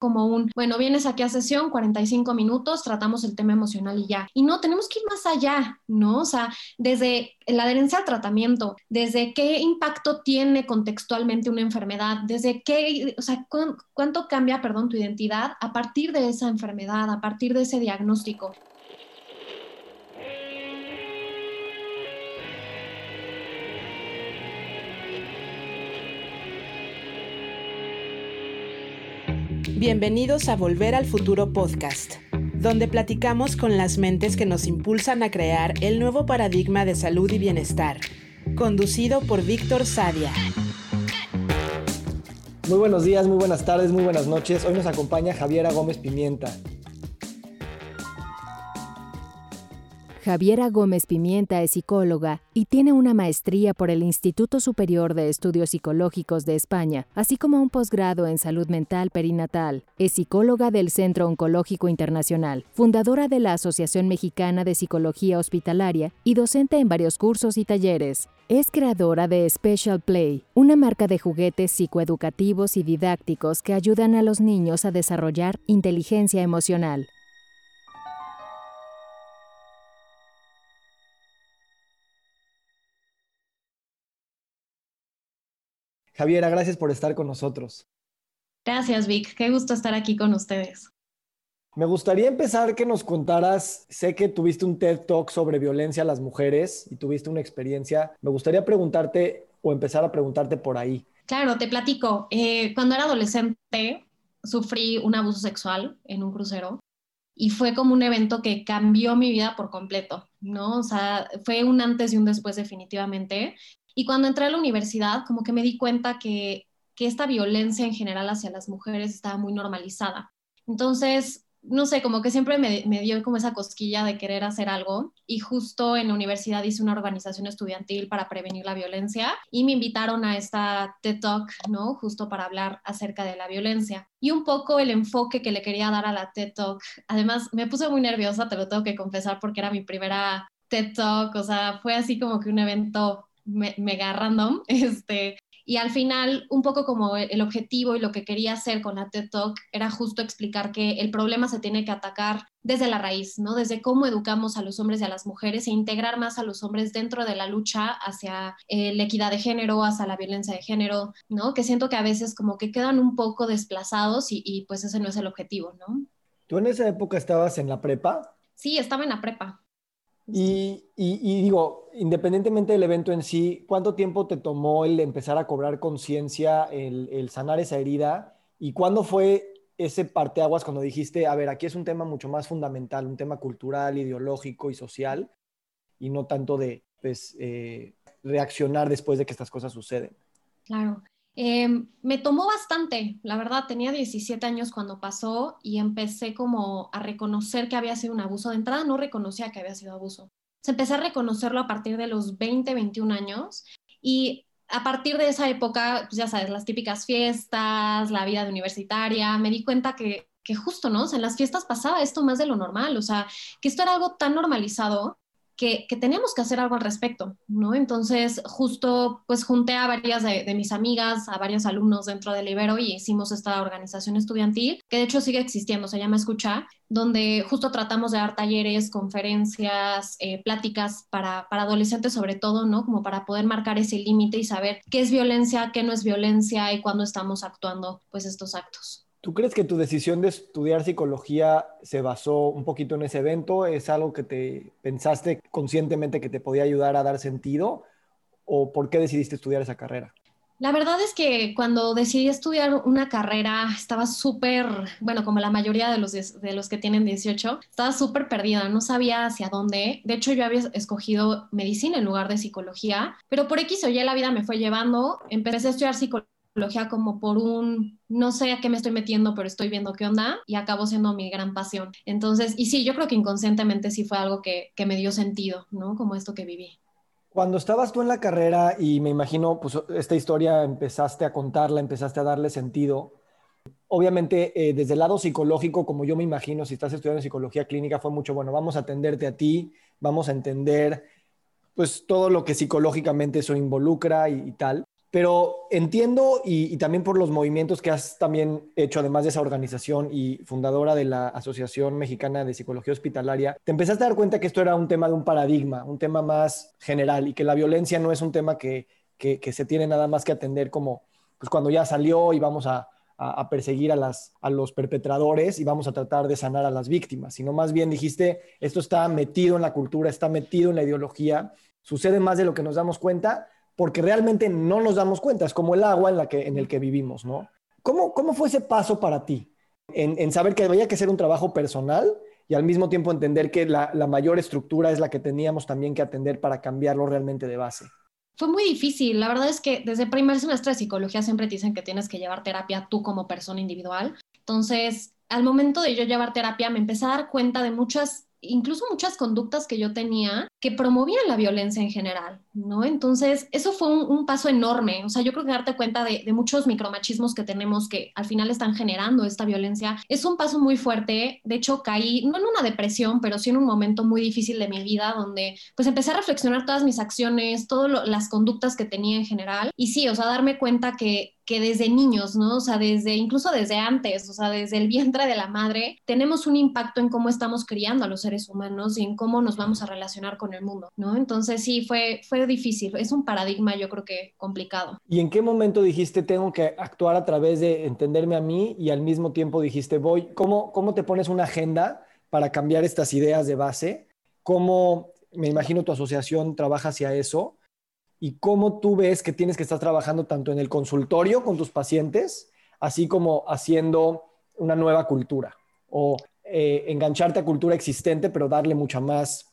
como un, bueno, vienes aquí a sesión, 45 minutos, tratamos el tema emocional y ya. Y no, tenemos que ir más allá, ¿no? O sea, desde la adherencia al tratamiento, desde qué impacto tiene contextualmente una enfermedad, desde qué, o sea, cuánto cambia, perdón, tu identidad a partir de esa enfermedad, a partir de ese diagnóstico. Bienvenidos a Volver al Futuro Podcast, donde platicamos con las mentes que nos impulsan a crear el nuevo paradigma de salud y bienestar, conducido por Víctor Sadia. Muy buenos días, muy buenas tardes, muy buenas noches. Hoy nos acompaña Javiera Gómez Pimienta. Javiera Gómez Pimienta es psicóloga y tiene una maestría por el Instituto Superior de Estudios Psicológicos de España, así como un posgrado en salud mental perinatal. Es psicóloga del Centro Oncológico Internacional, fundadora de la Asociación Mexicana de Psicología Hospitalaria y docente en varios cursos y talleres. Es creadora de Special Play, una marca de juguetes psicoeducativos y didácticos que ayudan a los niños a desarrollar inteligencia emocional. Javiera, gracias por estar con nosotros. Gracias, Vic. Qué gusto estar aquí con ustedes. Me gustaría empezar que nos contaras, sé que tuviste un TED Talk sobre violencia a las mujeres y tuviste una experiencia. Me gustaría preguntarte o empezar a preguntarte por ahí. Claro, te platico. Eh, cuando era adolescente, sufrí un abuso sexual en un crucero y fue como un evento que cambió mi vida por completo, ¿no? O sea, fue un antes y un después definitivamente. Y cuando entré a la universidad, como que me di cuenta que, que esta violencia en general hacia las mujeres estaba muy normalizada. Entonces, no sé, como que siempre me, me, dio como esa cosquilla de querer hacer algo y justo en la universidad hice una organización estudiantil para prevenir la violencia y me invitaron a esta TED Talk, ¿no? Justo para hablar acerca de la violencia. Y un poco el enfoque que le quería dar a la TED Talk. Además, me puse muy nerviosa, te lo tengo que confesar, porque era mi primera TED Talk, o sea, fue así como que un evento mega random, este, y al final, un poco como el objetivo y lo que quería hacer con la TED Talk era justo explicar que el problema se tiene que atacar desde la raíz, ¿no? Desde cómo educamos a los hombres y a las mujeres e integrar más a los hombres dentro de la lucha hacia eh, la equidad de género, hacia la violencia de género, ¿no? Que siento que a veces como que quedan un poco desplazados y, y pues ese no es el objetivo, ¿no? ¿Tú en esa época estabas en la prepa? Sí, estaba en la prepa. Y, digo, independientemente del evento en sí, ¿cuánto tiempo te tomó el empezar a cobrar conciencia, el, sanar esa herida? ¿Y cuándo fue ese parteaguas cuando dijiste, a ver, aquí es un tema mucho más fundamental, un tema cultural, ideológico y social, y no tanto de pues, eh, reaccionar después de que estas cosas suceden? Claro. Em, me tomó bastante, la verdad, tenía 17 años cuando pasó y empecé como a reconocer que había sido un abuso. De entrada no reconocía que había sido abuso. Se empecé a reconocerlo a partir de los 20, 21 años y a partir de esa época, pues ya sabes, las típicas fiestas, la vida de universitaria, me di cuenta que, que justo, ¿no? En las fiestas pasaba esto más de lo normal, o sea, que esto era algo tan normalizado que, teníamos que hacer algo al respecto, ¿no? Entonces, justo, pues junté a varias de, mis amigas, a varios alumnos dentro del Ibero y hicimos esta organización estudiantil, que de hecho sigue existiendo, se llama Escucha, donde justo tratamos de dar talleres, conferencias, eh, pláticas para, para adolescentes sobre todo, ¿no? Como para poder marcar ese límite y saber qué es violencia, qué no es violencia y cuándo estamos actuando, pues, estos actos. ¿Tú crees que tu decisión de estudiar psicología se basó un poquito en ese evento? ¿Es algo que te pensaste conscientemente que te podía ayudar a dar sentido? ¿O por qué decidiste estudiar esa carrera? La verdad es que cuando decidí estudiar una carrera estaba súper, bueno, como la mayoría de los, de los que tienen 18, estaba súper perdida, no sabía hacia dónde. De hecho, yo había escogido medicina en lugar de psicología, pero por X o Y la vida me fue llevando. Empecé a estudiar psicología como por un, no sé a qué me estoy metiendo, pero estoy viendo qué onda y acabó siendo mi gran pasión. Entonces, y sí, yo creo que inconscientemente sí fue algo que, que me dio sentido, ¿no? Como esto que viví. Cuando estabas tú en la carrera y me imagino, pues esta historia empezaste a contarla, empezaste a darle sentido. Obviamente, eh, desde el lado psicológico, como yo me imagino, si estás estudiando psicología clínica, fue mucho, bueno, vamos a atenderte a ti, vamos a entender, pues todo lo que psicológicamente eso involucra y tal pero entiendo y, también por los movimientos que has también hecho, además de esa organización y fundadora de la Asociación Mexicana de Psicología Hospitalaria, te empezaste a dar cuenta que esto era un tema de un paradigma, un tema más general y que la violencia no es un tema que, que, se tiene nada más que atender como pues cuando ya salió y vamos a, a, perseguir a, las, a los perpetradores y vamos a tratar de sanar a las víctimas, sino más bien dijiste, esto está metido en la cultura, está metido en la ideología, sucede más de lo que nos damos cuenta porque realmente no nos damos cuenta, es como el agua en, la que, en el que vivimos, ¿no? ¿Cómo, cómo fue ese paso para ti? En, saber que había que hacer un trabajo personal y al mismo tiempo entender que la mayor estructura es la que teníamos también que atender para cambiarlo realmente de base. Fue muy difícil. La verdad es que desde primer semestre de psicología siempre te dicen que tienes que llevar terapia tú como persona individual. Entonces, al momento de yo llevar terapia, me empecé a dar cuenta de muchas incluso muchas conductas que yo tenía que promovían la violencia en general, ¿no? Entonces, eso fue un, paso enorme. O sea, yo creo que darte cuenta de, muchos micromachismos que tenemos que al final están generando esta violencia es un paso muy fuerte. De hecho, caí, no en una depresión, pero sí en un momento muy difícil de mi vida donde pues empecé a reflexionar todas mis acciones, todas las conductas que tenía en general. Y sí, o sea, darme cuenta que, que desde niños, ¿no? O sea, desde, incluso desde antes, o sea, desde el vientre de la madre, tenemos un impacto en cómo estamos criando a los seres humanos y en cómo nos vamos a relacionar con el mundo, ¿no? Entonces sí, fue, fue difícil, es un paradigma yo creo que complicado. ¿Y en qué momento dijiste tengo que actuar a través de entenderme a mí y al mismo tiempo dijiste voy, ¿cómo, cómo te pones una agenda para cambiar estas ideas de base? ¿Cómo, me imagino tu asociación trabaja hacia eso? y cómo tú ves que tienes que estar trabajando tanto en el consultorio con tus pacientes, así como haciendo una nueva cultura o eh, engancharte a cultura existente, pero darle mucha más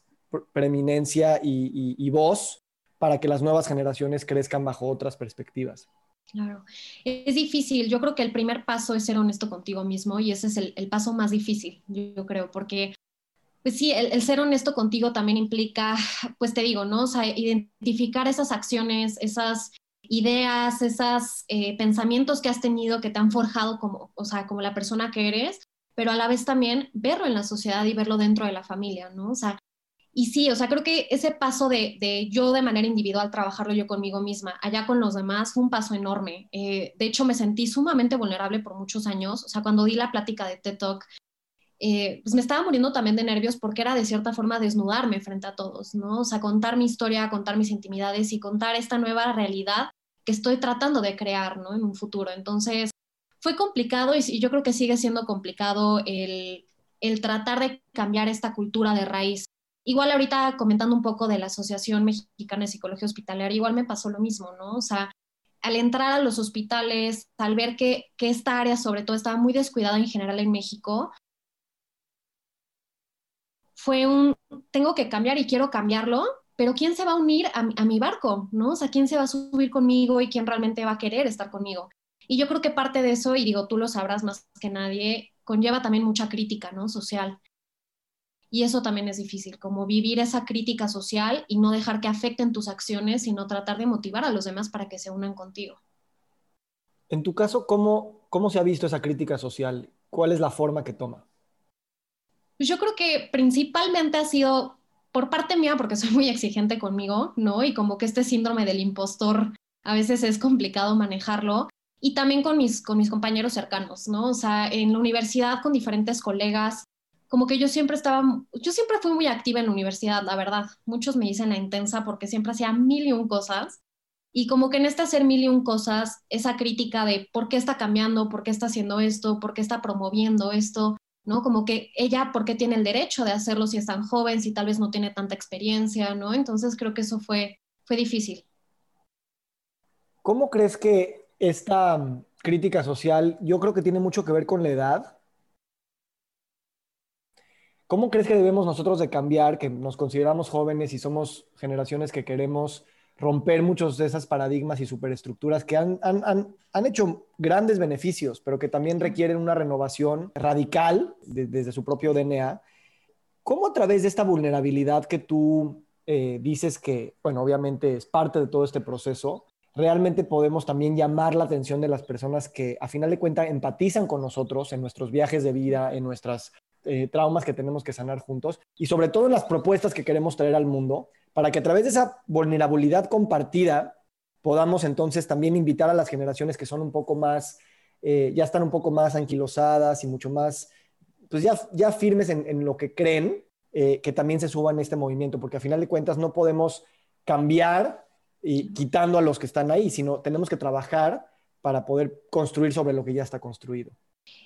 preeminencia y, voz para que las nuevas generaciones crezcan bajo otras perspectivas. Claro, es difícil. Yo creo que el primer paso es ser honesto contigo mismo y ese es el, paso más difícil, yo creo, porque pues sí, el, ser honesto contigo también implica, pues te digo, ¿no? O sea, identificar esas acciones, esas ideas, esos eh, pensamientos que has tenido que te han forjado como, o sea, como la persona que eres, pero a la vez también verlo en la sociedad y verlo dentro de la familia, ¿no? O sea, y sí, o sea, creo que ese paso de, de yo de manera individual trabajarlo yo conmigo misma, allá con los demás, fue un paso enorme. Eh, de hecho, me sentí sumamente vulnerable por muchos años. O sea, cuando di la plática de TED Talk, eh, pues me estaba muriendo también de nervios porque era de cierta forma desnudarme frente a todos, ¿no? O sea, contar mi historia, contar mis intimidades y contar esta nueva realidad que estoy tratando de crear, ¿no? En un futuro. Entonces, fue complicado y, yo creo que sigue siendo complicado el, el tratar de cambiar esta cultura de raíz. Igual ahorita comentando un poco de la Asociación Mexicana de Psicología Hospitalaria, igual me pasó lo mismo, ¿no? O sea, al entrar a los hospitales, al ver que, que esta área sobre todo estaba muy descuidada en general en México, fue un, tengo que cambiar y quiero cambiarlo, pero ¿quién se va a unir a, mi barco? ¿no? O sea, ¿quién se va a subir conmigo y quién realmente va a querer estar conmigo? Y yo creo que parte de eso, y digo, tú lo sabrás más que nadie, conlleva también mucha crítica, ¿no? Social. Y eso también es difícil, como vivir esa crítica social y no dejar que afecten tus acciones, sino tratar de motivar a los demás para que se unan contigo. En tu caso, ¿cómo, cómo se ha visto esa crítica social? ¿Cuál es la forma que toma? Pues yo creo que principalmente ha sido por parte mía, porque soy muy exigente conmigo, ¿no? Y como que este síndrome del impostor a veces es complicado manejarlo. Y también con mis, con mis compañeros cercanos, ¿no? O sea, en la universidad con diferentes colegas, como que yo siempre estaba, yo siempre fui muy activa en la universidad, la verdad. Muchos me dicen la intensa porque siempre hacía mil y un cosas. Y como que en este hacer mil y un cosas, esa crítica de por qué está cambiando, por qué está haciendo esto, por qué está promoviendo esto, ¿no? Como que ella, ¿por qué tiene el derecho de hacerlo si es tan joven, si tal vez no tiene tanta experiencia, ¿no? Entonces creo que eso fue, fue difícil. ¿Cómo crees que esta mm, crítica social, yo creo que tiene mucho que ver con la edad? ¿Cómo crees que debemos nosotros de cambiar, que nos consideramos jóvenes y somos generaciones que queremos romper muchos de esas paradigmas y superestructuras que han, han, hecho grandes beneficios, pero que también requieren una renovación radical desde su propio DNA. ¿Cómo a través de esta vulnerabilidad que tú eh, dices que, bueno, obviamente es parte de todo este proceso, realmente podemos también llamar la atención de las personas que a final de cuentas empatizan con nosotros en nuestros viajes de vida, en nuestras eh, traumas que tenemos que sanar juntos y sobre todo las propuestas que queremos traer al mundo para que a través de esa vulnerabilidad compartida podamos entonces también invitar a las generaciones que son un poco más, eh, ya están un poco más anquilosadas y mucho más, pues ya, ya firmes en, lo que creen, eh, que también se suban a este movimiento, porque a final de cuentas no podemos cambiar y quitando a los que están ahí, sino tenemos que trabajar para poder construir sobre lo que ya está construido.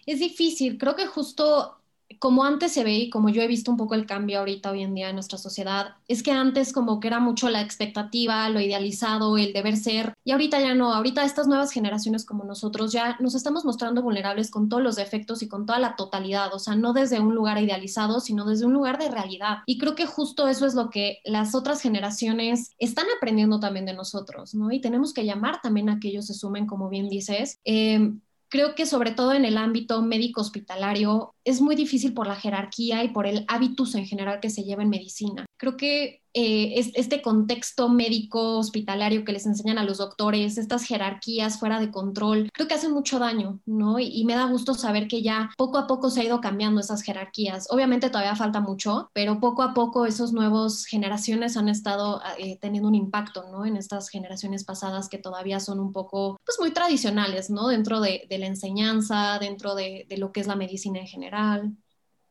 Es difícil, creo que justo como antes se ve y como yo he visto un poco el cambio ahorita hoy en día en nuestra sociedad, es que antes como que era mucho la expectativa, lo idealizado, el deber ser, y ahorita ya no, ahorita estas nuevas generaciones como nosotros ya nos estamos mostrando vulnerables con todos los defectos y con toda la totalidad, o sea, no desde un lugar idealizado, sino desde un lugar de realidad. Y creo que justo eso es lo que las otras generaciones están aprendiendo también de nosotros, ¿no? Y tenemos que llamar también a que ellos se sumen, como bien dices. Eh, creo que sobre todo en el ámbito médico hospitalario es muy difícil por la jerarquía y por el hábitus en general que se lleva en medicina. Creo que eh, este contexto médico hospitalario que les enseñan a los doctores, estas jerarquías fuera de control, creo que hacen mucho daño, ¿no? Y, me da gusto saber que ya poco a poco se ha ido cambiando esas jerarquías. Obviamente todavía falta mucho, pero poco a poco esas nuevas generaciones han estado eh, teniendo un impacto, ¿no? En estas generaciones pasadas que todavía son un poco, pues muy tradicionales, ¿no? Dentro de, la enseñanza, dentro de lo que es la medicina en general.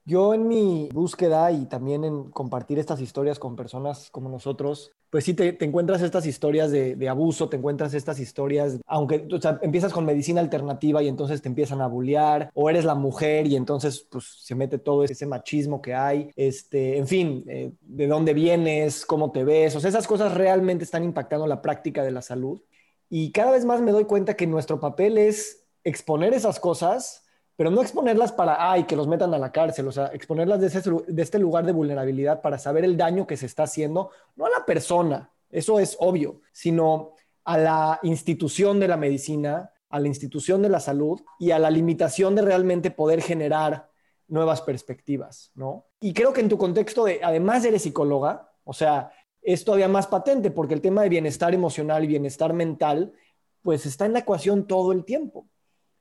Yo en mi búsqueda y también en compartir estas historias con personas como nosotros, pues sí te, encuentras estas historias de, abuso, te encuentras estas historias, aunque o empiezas con medicina alternativa y entonces te empiezan a bullear, o eres la mujer y entonces pues se mete todo ese machismo que hay, este, en fin, eh, de dónde vienes, cómo te ves, o sea, esas cosas realmente están impactando la práctica de la salud. Y cada vez más me doy cuenta que nuestro papel es exponer esas cosas pero no exponerlas para, ay, que los metan a la cárcel, o sea, exponerlas de, de este lugar de vulnerabilidad para saber el daño que se está haciendo, no a la persona, eso es obvio, sino a la institución de la medicina, a la institución de la salud y a la limitación de realmente poder generar nuevas perspectivas, ¿no? Y creo que en tu contexto de, además eres psicóloga, o sea, es todavía más patente porque el tema de bienestar emocional y bienestar mental, pues está en la ecuación todo el tiempo.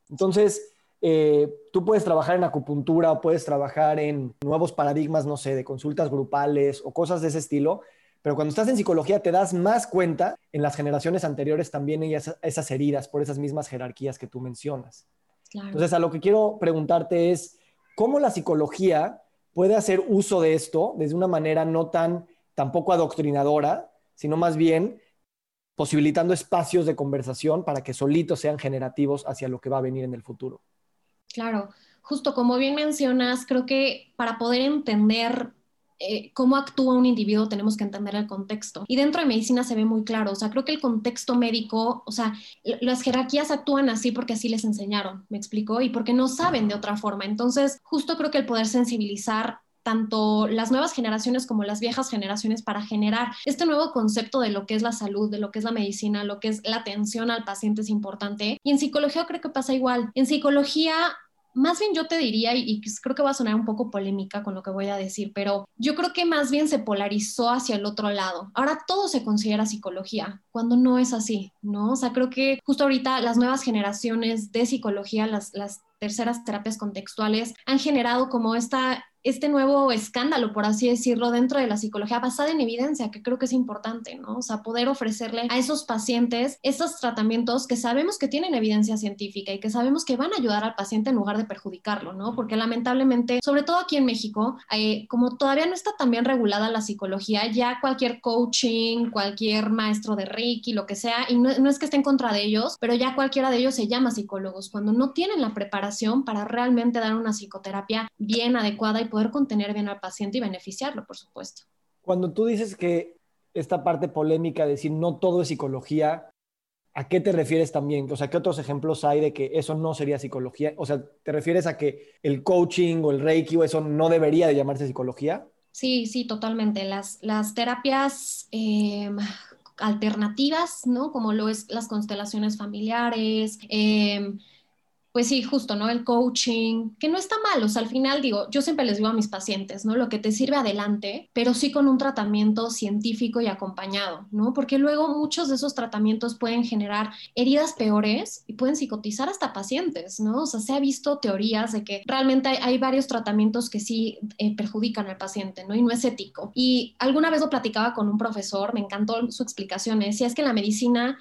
Entonces, eh, tú puedes trabajar en acupuntura o puedes trabajar en nuevos paradigmas, no sé, de consultas grupales o cosas de ese estilo, pero cuando estás en psicología te das más cuenta, en las generaciones anteriores también hay esas, heridas por esas mismas jerarquías que tú mencionas. Entonces, a lo que quiero preguntarte es, ¿cómo la psicología puede hacer uso de esto desde una manera no tan tampoco adoctrinadora, sino más bien posibilitando espacios de conversación para que solitos sean generativos hacia lo que va a venir en el futuro? Claro, justo como bien mencionas, creo que para poder entender eh, cómo actúa un individuo tenemos que entender el contexto. Y dentro de medicina se ve muy claro, o sea, creo que el contexto médico, o sea, las jerarquías actúan así porque así les enseñaron, me explicó, y porque no saben de otra forma. Entonces, justo creo que el poder sensibilizar tanto las nuevas generaciones como las viejas generaciones para generar este nuevo concepto de lo que es la salud, de lo que es la medicina, lo que es la atención al paciente es importante. Y en psicología creo que pasa igual. En psicología más bien yo te diría, y, creo que va a sonar un poco polémica con lo que voy a decir, pero yo creo que más bien se polarizó hacia el otro lado. Ahora todo se considera psicología, cuando no es así, ¿no? O sea, creo que justo ahorita las nuevas generaciones de psicología, las, las terceras terapias contextuales, han generado como esta este nuevo escándalo, por así decirlo, dentro de la psicología basada en evidencia, que creo que es importante, ¿no? O sea, poder ofrecerle a esos pacientes estos tratamientos que sabemos que tienen evidencia científica y que sabemos que van a ayudar al paciente en lugar de perjudicarlo, ¿no? Porque lamentablemente, sobre todo aquí en México, eh, como todavía no está tan bien regulada la psicología, ya cualquier coaching, cualquier maestro de Reiki, lo que sea, y no, no es que esté en contra de ellos, pero ya cualquiera de ellos se llama psicólogos cuando no tienen la preparación para realmente dar una psicoterapia bien adecuada y poder contener bien al paciente y beneficiarlo, por supuesto. Cuando tú dices que esta parte polémica de decir no todo es psicología, ¿a qué te refieres también? O sea, ¿qué otros ejemplos hay de que eso no sería psicología? O sea, ¿te refieres a que el coaching o el reiki o eso no debería de llamarse psicología? Sí, sí, totalmente. Las, las terapias em, alternativas, ¿no? Como lo es las constelaciones familiares, eh, pues sí, justo, ¿no? El coaching, que no está mal, o sea, al final digo, yo siempre les digo a mis pacientes, ¿no? Lo que te sirve adelante, pero sí con un tratamiento científico y acompañado, ¿no? Porque luego muchos de esos tratamientos pueden generar heridas peores y pueden psicotizar hasta pacientes, ¿no? O sea, se ha visto teorías de que realmente hay, varios tratamientos que sí eh, perjudican al paciente, ¿no? Y no es ético. Y alguna vez lo platicaba con un profesor, me encantó su explicación, decía, es que la medicina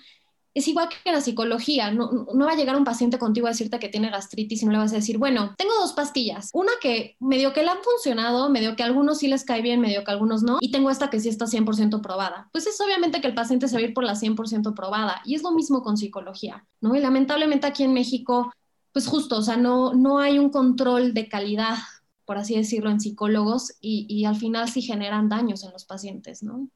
es igual que la psicología, no, va a llegar un paciente contigo a decirte que tiene gastritis y no le vas a decir, bueno, tengo dos pastillas, una que medio que le han funcionado, medio que a algunos sí les cae bien, medio que a algunos no, y tengo esta que sí está 100% probada. Pues es obviamente que el paciente se va a ir por la 100% probada, y es lo mismo con psicología, ¿no? Y lamentablemente aquí en México, pues justo, o sea, no, no hay un control de calidad por así decirlo, en psicólogos y, y al final sí generan daños en los pacientes, ¿no?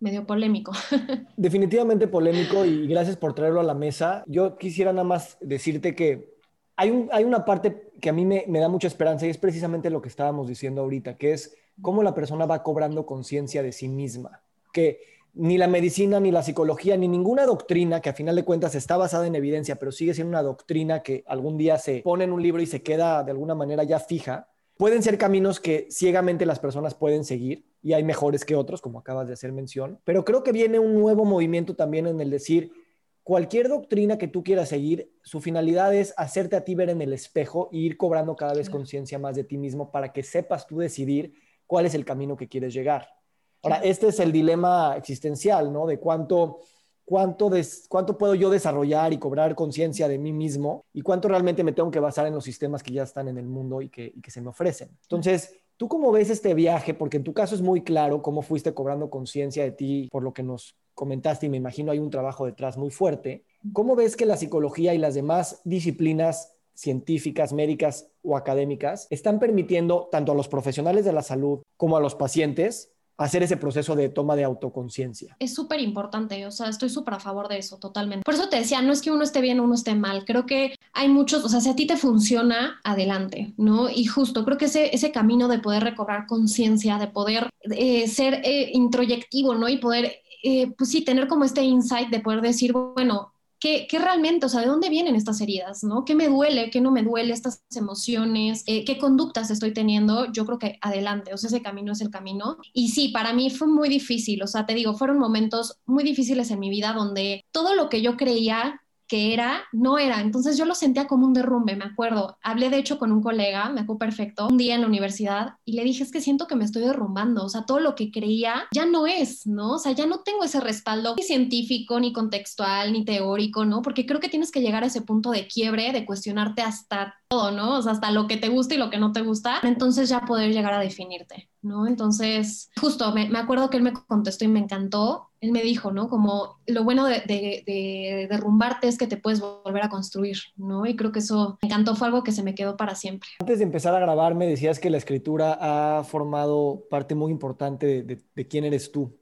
Medio polémico. Definitivamente polémico y gracias por traerlo a la mesa. Yo quisiera nada más decirte que hay, un, hay una parte que a mí me, me, da mucha esperanza y es precisamente lo que estábamos diciendo ahorita, que es cómo la persona va cobrando conciencia de sí misma, que ni la medicina, ni la psicología, ni ninguna doctrina que a final de cuentas está basada en evidencia, pero sigue siendo una doctrina que algún día se pone en un libro y se queda de alguna manera ya fija, pueden ser caminos que ciegamente las personas pueden seguir y hay mejores que otros, como acabas de hacer mención, pero creo que viene un nuevo movimiento también en el decir, cualquier doctrina que tú quieras seguir, su finalidad es hacerte a ti ver en el espejo e ir cobrando cada vez conciencia más de ti mismo para que sepas tú decidir cuál es el camino que quieres llegar. Ahora, este es el dilema existencial, ¿no? De cuánto cuánto, cuánto puedo yo desarrollar y cobrar conciencia de mí mismo y cuánto realmente me tengo que basar en los sistemas que ya están en el mundo y que, se me ofrecen. Entonces, ¿tú cómo ves este viaje? Porque en tu caso es muy claro cómo fuiste cobrando conciencia de ti por lo que nos comentaste y me imagino hay un trabajo detrás muy fuerte. ¿Cómo ves que la psicología y las demás disciplinas científicas, médicas o académicas están permitiendo tanto a los profesionales de la salud como a los pacientes hacer ese proceso de toma de autoconciencia. Es súper importante, o sea, estoy súper a favor de eso, totalmente. Por eso te decía, no es que uno esté bien uno esté mal, creo que hay muchos, o sea, si a ti te funciona, adelante, ¿no? Y justo, creo que ese, ese camino de poder recobrar conciencia, de poder eh, ser eh, introyectivo, ¿no? Y poder, eh, pues sí, tener como este insight de poder decir, bueno, ¿Qué, realmente, o sea, de dónde vienen estas heridas, ¿no? ¿Qué me duele? ¿Qué no me duele? Estas emociones, eh, ¿qué conductas estoy teniendo? Yo creo que adelante, o sea, ese camino es el camino. Y sí, para mí fue muy difícil, o sea, te digo, fueron momentos muy difíciles en mi vida donde todo lo que yo creía que era, no era. Entonces yo lo sentía como un derrumbe, me acuerdo. Hablé de hecho con un colega, me acuerdo perfecto, un día en la universidad y le dije, es que siento que me estoy derrumbando, o sea, todo lo que creía ya no es, ¿no? O sea, ya no tengo ese respaldo ni científico, ni contextual, ni teórico, ¿no? Porque creo que tienes que llegar a ese punto de quiebre, de cuestionarte hasta todo, ¿no? O sea, hasta lo que te gusta y lo que no te gusta, entonces ya poder llegar a definirte, ¿no? Entonces, justo me, me acuerdo que él me contestó y me encantó. Él me dijo, ¿no? Como lo bueno de, de, de, derrumbarte es que te puedes volver a construir, ¿no? Y creo que eso me encantó, fue algo que se me quedó para siempre. Antes de empezar a grabar, me decías que la escritura ha formado parte muy importante de, quién eres tú.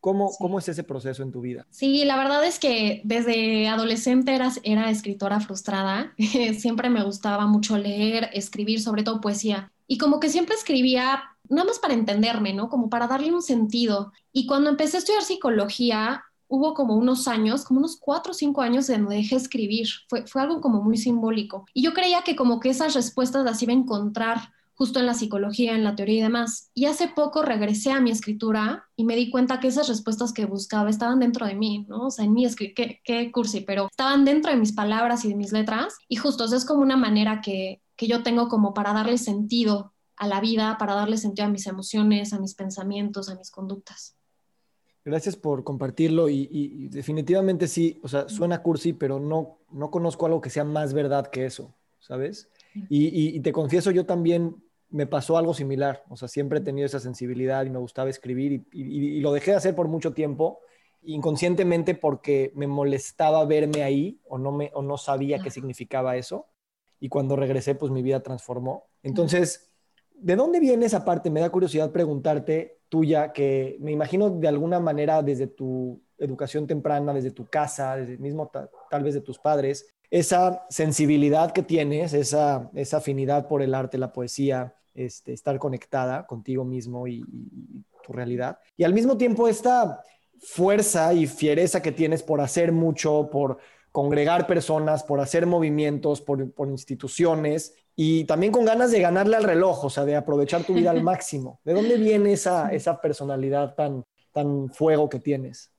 ¿Cómo, ¿Cómo, es ese proceso en tu vida? Sí, la verdad es que desde adolescente era, era escritora frustrada. siempre me gustaba mucho leer, escribir, sobre todo poesía. Y como que siempre escribía nada más para entenderme, ¿no? Como para darle un sentido. Y cuando empecé a estudiar psicología, hubo como unos años, como unos cuatro o cinco años en donde dejé escribir. Fue, fue algo como muy simbólico. Y yo creía que como que esas respuestas las iba a encontrar justo en la psicología, en la teoría y demás. Y hace poco regresé a mi escritura y me di cuenta que esas respuestas que buscaba estaban dentro de mí, ¿no? O sea, en mi escritura, qué, cursi, pero estaban dentro de mis palabras y de mis letras. Y justo, es como una manera que, que yo tengo como para darle sentido a la vida, para darle sentido a mis emociones, a mis pensamientos, a mis conductas. Gracias por compartirlo y, definitivamente sí, o sea, suena cursi, pero no, no conozco algo que sea más verdad que eso, ¿sabes? Y, y, te confieso, yo también me pasó algo similar. O sea, siempre he tenido esa sensibilidad y me gustaba escribir y, lo dejé de hacer por mucho tiempo, inconscientemente porque me molestaba verme ahí o no, me, o no sabía qué significaba eso. Y cuando regresé, pues mi vida transformó. Entonces, ¿de dónde viene esa parte? Me da curiosidad preguntarte tuya, que me imagino de alguna manera desde tu educación temprana, desde tu casa, desde mismo tal vez de tus padres, esa sensibilidad que tienes, esa, esa afinidad por el arte, la poesía, este, estar conectada contigo mismo y, tu realidad. Y al mismo tiempo esta fuerza y fiereza que tienes por hacer mucho, por congregar personas, por hacer movimientos, por, por, instituciones y también con ganas de ganarle al reloj, o sea, de aprovechar tu vida al máximo. ¿De dónde viene esa, esa personalidad tan, tan fuego que tienes?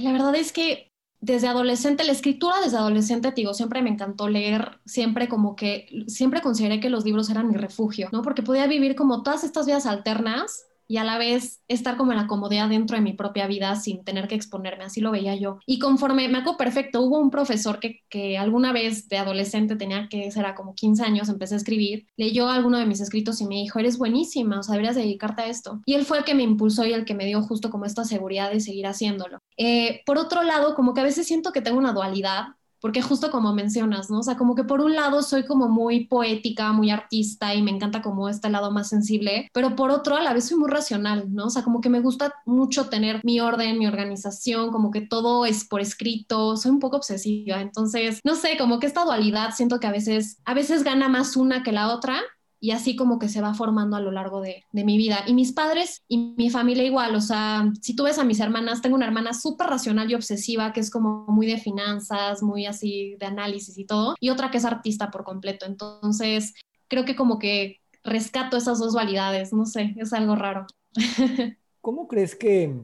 La verdad es que desde adolescente, la escritura desde adolescente, digo, siempre me encantó leer, siempre como que, siempre consideré que los libros eran mi refugio, ¿no? Porque podía vivir como todas estas vidas alternas y a la vez estar como en la comodidad dentro de mi propia vida sin tener que exponerme, así lo veía yo. Y conforme, me acuerdo perfecto, hubo un profesor que, que alguna vez de adolescente tenía que, será como 15 años, empecé a escribir, leyó alguno de mis escritos y me dijo, eres buenísima, o sea, deberías dedicarte a esto. Y él fue el que me impulsó y el que me dio justo como esta seguridad de seguir haciéndolo. Eh, por otro lado, como que a veces siento que tengo una dualidad porque justo como mencionas, ¿no? O sea, como que por un lado soy como muy poética, muy artista y me encanta como este lado más sensible, pero por otro a la vez soy muy racional, ¿no? O sea, como que me gusta mucho tener mi orden, mi organización, como que todo es por escrito, soy un poco obsesiva, entonces, no sé, como que esta dualidad siento que a veces, a veces gana más una que la otra, y así como que se va formando a lo largo de, mi vida. Y mis padres y mi familia igual, o sea, si tú ves a mis hermanas, tengo una hermana súper racional y obsesiva que es como muy de finanzas, muy así de análisis y todo, y otra que es artista por completo. Entonces, creo que como que rescato esas dos dualidades, no sé, es algo raro. ¿Cómo crees que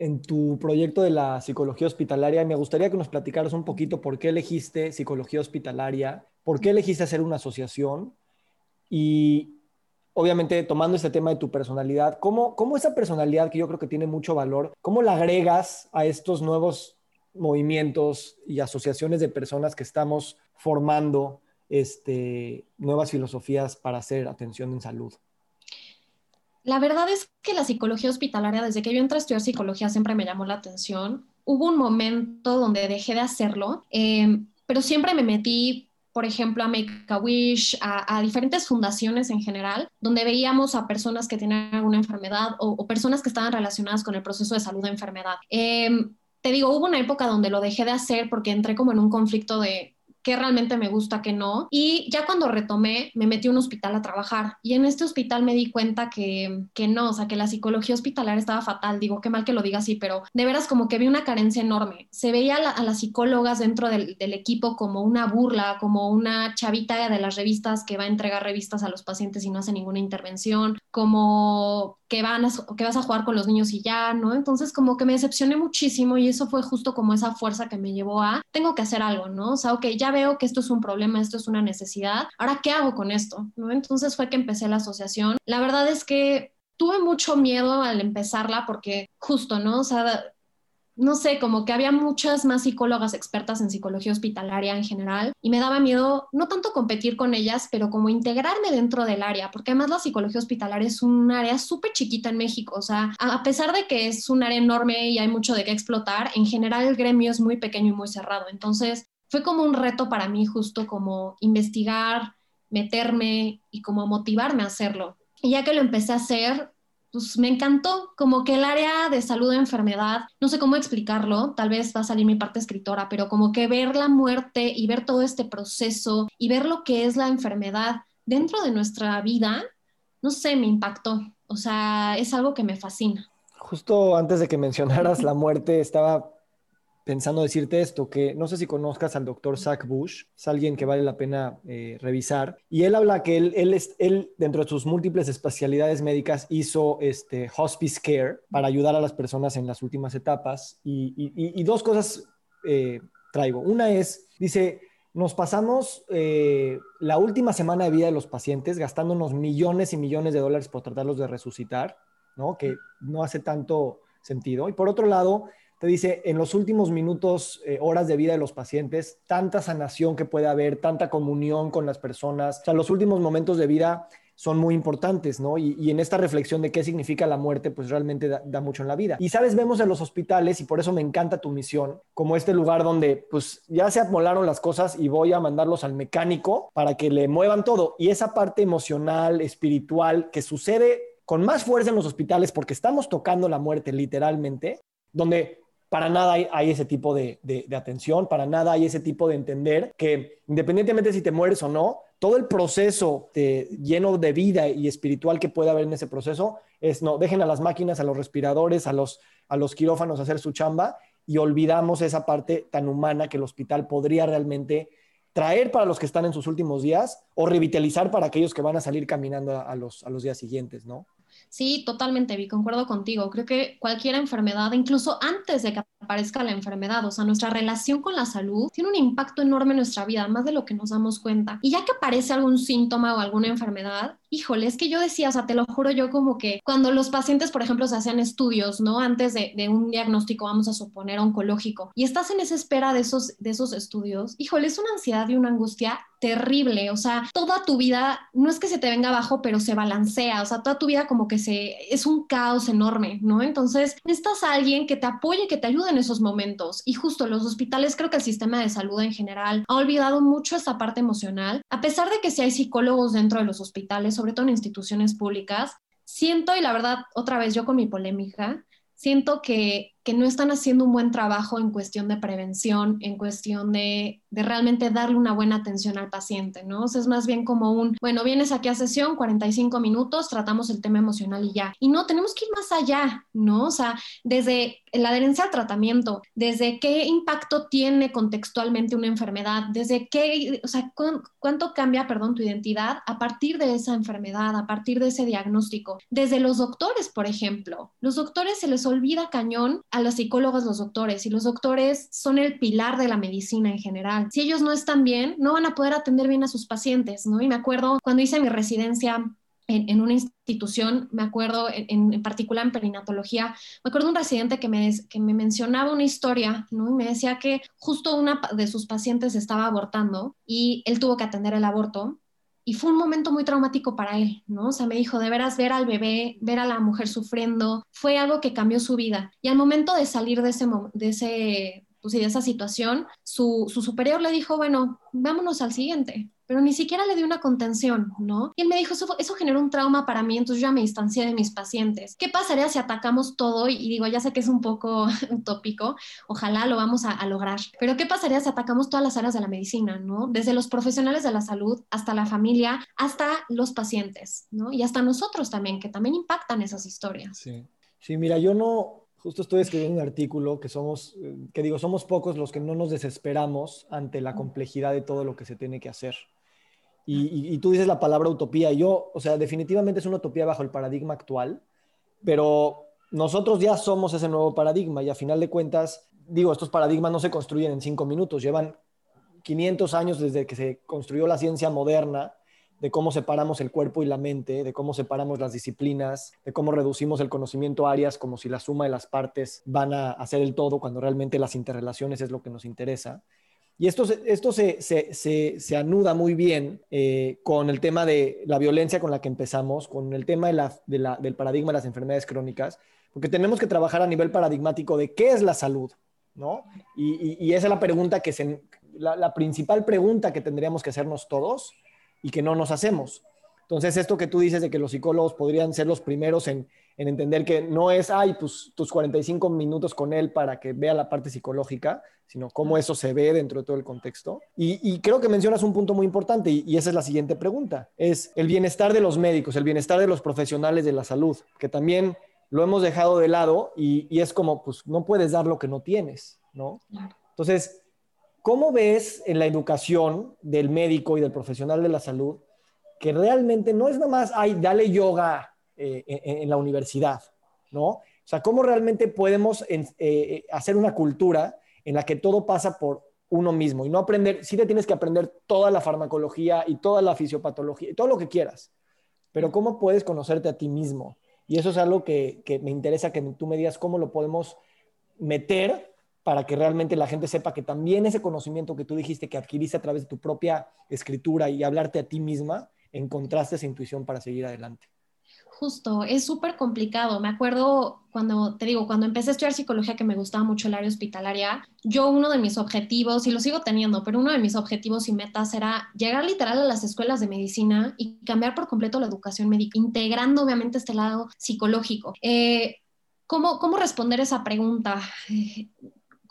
en tu proyecto de la psicología hospitalaria, me gustaría que nos platicaras un poquito por qué elegiste psicología hospitalaria, por qué elegiste hacer una asociación y obviamente tomando este tema de tu personalidad, ¿cómo, ¿cómo esa personalidad que yo creo que tiene mucho valor, cómo la agregas a estos nuevos movimientos y asociaciones de personas que estamos formando este, nuevas filosofías para hacer atención en salud? La verdad es que la psicología hospitalaria, desde que yo entré a estudiar psicología, siempre me llamó la atención. Hubo un momento donde dejé de hacerlo, eh, pero siempre me metí por ejemplo, a Make-A-Wish, a, diferentes fundaciones en general, donde veíamos a personas que tenían alguna enfermedad o, personas que estaban relacionadas con el proceso de salud de enfermedad. Em, te digo, hubo una época donde lo dejé de hacer porque entré como en un conflicto de qué realmente me gusta, qué no. Y ya cuando retomé, me metí a un hospital a trabajar. Y en este hospital me di cuenta que, que no, o sea, que la psicología hospitalaria estaba fatal. Digo, qué mal que lo diga así, pero de veras como que vi una carencia enorme. Se veía a, las psicólogas dentro del, del, equipo como una burla, como una chavita de las revistas que va a entregar revistas a los pacientes y no hace ninguna intervención, como que, van que vas a jugar con los niños y ya, ¿no? Entonces como que me decepcioné muchísimo y eso fue justo como esa fuerza que me llevó a, tengo que hacer algo, ¿no? O sea, ok, ya veo que esto es un problema, esto es una necesidad, ahora, ¿qué hago con esto? ¿no? Entonces fue que empecé la asociación. La verdad es que tuve mucho miedo al empezarla porque justo, ¿no? O sea, no sé, como que había muchas más psicólogas expertas en psicología hospitalaria en general y me daba miedo no tanto competir con ellas, pero como integrarme dentro del área, porque además la psicología hospitalaria es un área súper chiquita en México, o sea, a pesar de que es un área enorme y hay mucho de qué explotar, en general el gremio es muy pequeño y muy cerrado, entonces fue como un reto para mí justo como investigar, meterme y como motivarme a hacerlo. Y ya que lo empecé a hacer, pues me encantó, como que el área de salud de enfermedad, no sé cómo explicarlo, tal vez va a salir mi parte escritora, pero como que ver la muerte y ver todo este proceso y ver lo que es la enfermedad dentro de nuestra vida, no sé, me impactó. O sea, es algo que me fascina. Justo antes de que mencionaras la muerte, estaba pensando decirte esto, que no sé si conozcas al doctor Zach Bush, es alguien que vale la pena eh, revisar, y él habla que él, él, es, él, dentro de sus múltiples especialidades médicas, hizo este hospice care para ayudar a las personas en las últimas etapas, y, dos cosas eh, traigo. Una es, dice, nos pasamos eh, la última semana de vida de los pacientes gastándonos millones y millones de dólares por tratarlos de resucitar, ¿no? Que no hace tanto sentido. Y por otro lado, te dice, en los últimos minutos, eh, horas de vida de los pacientes, tanta sanación que puede haber, tanta comunión con las personas, o sea, los últimos momentos de vida son muy importantes, ¿no? Y, en esta reflexión de qué significa la muerte, pues realmente da, mucho en la vida. Y sabes, vemos en los hospitales, y por eso me encanta tu misión, como este lugar donde pues ya se amolaron las cosas y voy a mandarlos al mecánico para que le muevan todo. Y esa parte emocional, espiritual, que sucede con más fuerza en los hospitales porque estamos tocando la muerte literalmente, donde para nada hay, ese tipo de, atención, para nada hay ese tipo de entender que independientemente si te mueres o no, todo el proceso lleno de vida y espiritual que puede haber en ese proceso es, no, dejen a las máquinas, a los respiradores, a los, a los quirófanos hacer su chamba y olvidamos esa parte tan humana que el hospital podría realmente traer para los que están en sus últimos días o revitalizar para aquellos que van a salir caminando a, los, a los días siguientes, ¿no? Sí, totalmente, Vi, concuerdo contigo. Creo que cualquier enfermedad, incluso antes de que desaparezca la enfermedad. O sea, nuestra relación con la salud tiene un impacto enorme en nuestra vida, más de lo que nos damos cuenta. Y ya que aparece algún síntoma o alguna enfermedad, híjole, es que yo decía, o sea, te lo juro yo como que cuando los pacientes, por ejemplo, se hacen estudios, ¿no? Antes de, un diagnóstico, vamos a suponer, oncológico, y estás en esa espera de esos, de esos estudios, híjole, es una ansiedad y una angustia terrible, o sea, toda tu vida, no es que se te venga abajo, pero se balancea, o sea, toda tu vida como que se, es un caos enorme, ¿no? Entonces, necesitas a alguien que te apoye, que te ayude en esos momentos. Y justo los hospitales, creo que el sistema de salud en general ha olvidado mucho esta parte emocional, a pesar de que si hay psicólogos dentro de los hospitales, sobre todo en instituciones públicas, siento, y la verdad, otra vez yo con mi polémica, siento que que no están haciendo un buen trabajo en cuestión de prevención, en cuestión de, realmente darle una buena atención al paciente, ¿no? O sea, es más bien como un, bueno, vienes aquí a sesión, 45 minutos, tratamos el tema emocional y ya. Y no, tenemos que ir más allá, ¿no? O sea, desde la adherencia al tratamiento, desde qué impacto tiene contextualmente una enfermedad, desde qué, o sea, cuánto cambia, perdón, tu identidad a partir de esa enfermedad, a partir de ese diagnóstico. Desde los doctores, por ejemplo, los doctores se les olvida cañón a los psicólogos, los doctores, y los doctores son el pilar de la medicina en general. Si ellos no están bien, no van a poder atender bien a sus pacientes, ¿no? Y me acuerdo cuando hice mi residencia en, una institución, me acuerdo en, en, particular en perinatología, me acuerdo un residente que me, que me mencionaba una historia, ¿no? Y me decía que justo una de sus pacientes estaba abortando y él tuvo que atender el aborto y fue un momento muy traumático para él, ¿no? O sea, me dijo, de veras, ver al bebé, ver a la mujer sufriendo, fue algo que cambió su vida. Y al momento de salir de ese, de ese pues, de esa situación, su, su superior le dijo, bueno, vámonos al siguiente, pero ni siquiera le dio una contención, ¿no? Y él me dijo, eso, eso generó un trauma para mí, entonces yo ya me distancié de mis pacientes. ¿Qué pasaría si atacamos todo? Y digo, ya sé que es un poco utópico, ojalá lo vamos a, a, lograr, pero ¿qué pasaría si atacamos todas las áreas de la medicina, ¿no? Desde los profesionales de la salud hasta la familia, hasta los pacientes, ¿no? Y hasta nosotros también, que también impactan esas historias. Sí, sí mira, yo no, justo estoy escribiendo un artículo que somos, que digo, somos pocos los que no nos desesperamos ante la complejidad de todo lo que se tiene que hacer. Y, tú dices la palabra utopía. Y yo, o sea, definitivamente es una utopía bajo el paradigma actual, pero nosotros ya somos ese nuevo paradigma y a final de cuentas, digo, estos paradigmas no se construyen en cinco minutos, llevan 500 años desde que se construyó la ciencia moderna, de cómo separamos el cuerpo y la mente, de cómo separamos las disciplinas, de cómo reducimos el conocimiento a áreas como si la suma de las partes van a hacer el todo, cuando realmente las interrelaciones es lo que nos interesa. Y esto, esto se, se, se, anuda muy bien eh, con el tema de la violencia con la que empezamos, con el tema de la, del paradigma de las enfermedades crónicas, porque tenemos que trabajar a nivel paradigmático de qué es la salud, ¿no? Y, y, esa es la pregunta que se, la, la, principal pregunta que tendríamos que hacernos todos y que no nos hacemos. Entonces, esto que tú dices de que los psicólogos podrían ser los primeros en, en entender que no es, ay, pues tus 45 minutos con él para que vea la parte psicológica, sino cómo eso se ve dentro de todo el contexto. Y, creo que mencionas un punto muy importante y, esa es la siguiente pregunta, es el bienestar de los médicos, el bienestar de los profesionales de la salud, que también lo hemos dejado de lado y, y es como, pues no puedes dar lo que no tienes, ¿no? Entonces, ¿cómo ves en la educación del médico y del profesional de la salud que realmente no es nada más, ay, dale yoga eh, en, la universidad, ¿no? O sea, ¿cómo realmente podemos eh, eh, hacer una cultura en la que todo pasa por uno mismo y no aprender, sí te tienes que aprender toda la farmacología y toda la fisiopatología y todo lo que quieras, pero ¿cómo puedes conocerte a ti mismo? Y eso es algo que, que me interesa que tú me digas cómo lo podemos meter para que realmente la gente sepa que también ese conocimiento que tú dijiste que adquiriste a través de tu propia escritura y hablarte a ti misma, encontraste esa intuición para seguir adelante. Justo, es súper complicado. Me acuerdo cuando, te digo, cuando empecé a estudiar psicología, que me gustaba mucho el área hospitalaria, yo uno de mis objetivos, y lo sigo teniendo, pero uno de mis objetivos y metas era llegar literal a las escuelas de medicina y cambiar por completo la educación médica, integrando obviamente este lado psicológico. Eh, ¿cómo, ¿Cómo responder esa pregunta?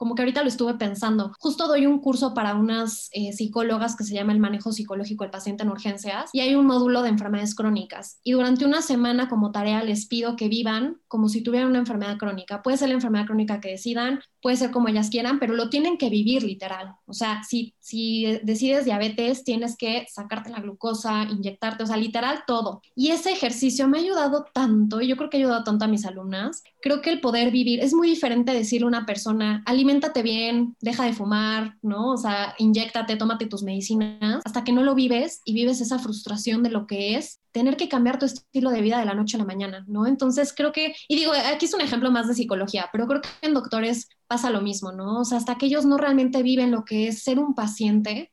Como que ahorita lo estuve pensando. Justo doy un curso para unas eh, psicólogas que se llama el manejo psicológico del paciente en urgencias y hay un módulo de enfermedades crónicas. Y durante una semana como tarea les pido que vivan como si tuvieran una enfermedad crónica. Puede ser la enfermedad crónica que decidan, puede ser como ellas quieran, pero lo tienen que vivir literal. O sea, si, si decides diabetes, tienes que sacarte la glucosa, inyectarte, o sea, literal todo. Y ese ejercicio me ha ayudado tanto, y yo creo que ha ayudado tanto a mis alumnas. Creo que el poder vivir es muy diferente decirle a una persona, aliméntate bien, deja de fumar, ¿no? O sea, inyectate, tómate tus medicinas, hasta que no lo vives y vives esa frustración de lo que es tener que cambiar tu estilo de vida de la noche a la mañana, ¿no? Entonces creo que, y digo, aquí es un ejemplo más de psicología, pero creo que en doctores pasa lo mismo, ¿no? O sea, hasta que ellos no realmente viven lo que es ser un paciente,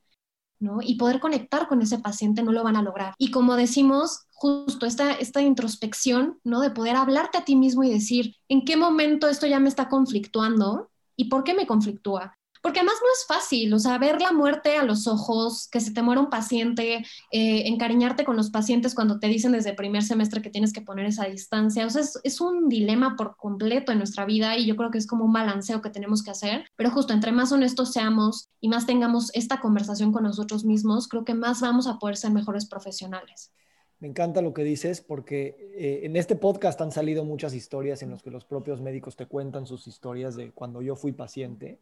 ¿no? Y poder conectar con ese paciente no lo van a lograr. Y como decimos, justo esta, esta introspección, ¿no? De poder hablarte a ti mismo y decir, ¿en qué momento esto ya me está conflictuando? ¿Y por qué me conflictúa? Porque además no es fácil, o sea, ver la muerte a los ojos, que se te muera un paciente, eh, encariñarte con los pacientes cuando te dicen desde el primer semestre que tienes que poner esa distancia, o sea, es, es, un dilema por completo en nuestra vida y yo creo que es como un balanceo que tenemos que hacer, pero justo entre más honestos seamos y más tengamos esta conversación con nosotros mismos, creo que más vamos a poder ser mejores profesionales. Me encanta lo que dices porque eh, en este podcast han salido muchas historias en las que los propios médicos te cuentan sus historias de cuando yo fui paciente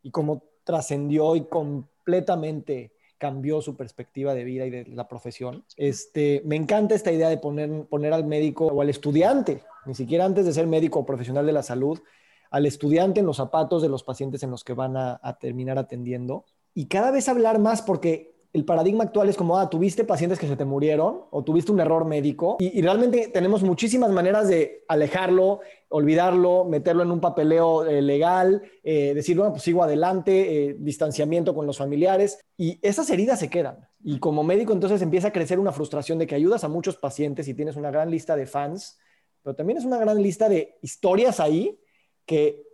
y cómo trascendió y completamente cambió su perspectiva de vida y de la profesión. Este, me encanta esta idea de poner, poner al médico o al estudiante, ni siquiera antes de ser médico o profesional de la salud, al estudiante en los zapatos de los pacientes en los que van a, a terminar atendiendo. Y cada vez hablar más porque el paradigma actual es como, ah, tuviste pacientes que se te murieron o tuviste un error médico y, realmente tenemos muchísimas maneras de alejarlo, olvidarlo, meterlo en un papeleo eh, legal, eh, decir, bueno, pues sigo adelante, eh, distanciamiento con los familiares y esas heridas se quedan. Y como médico entonces empieza a crecer una frustración de que ayudas a muchos pacientes y tienes una gran lista de fans, pero también es una gran lista de historias ahí que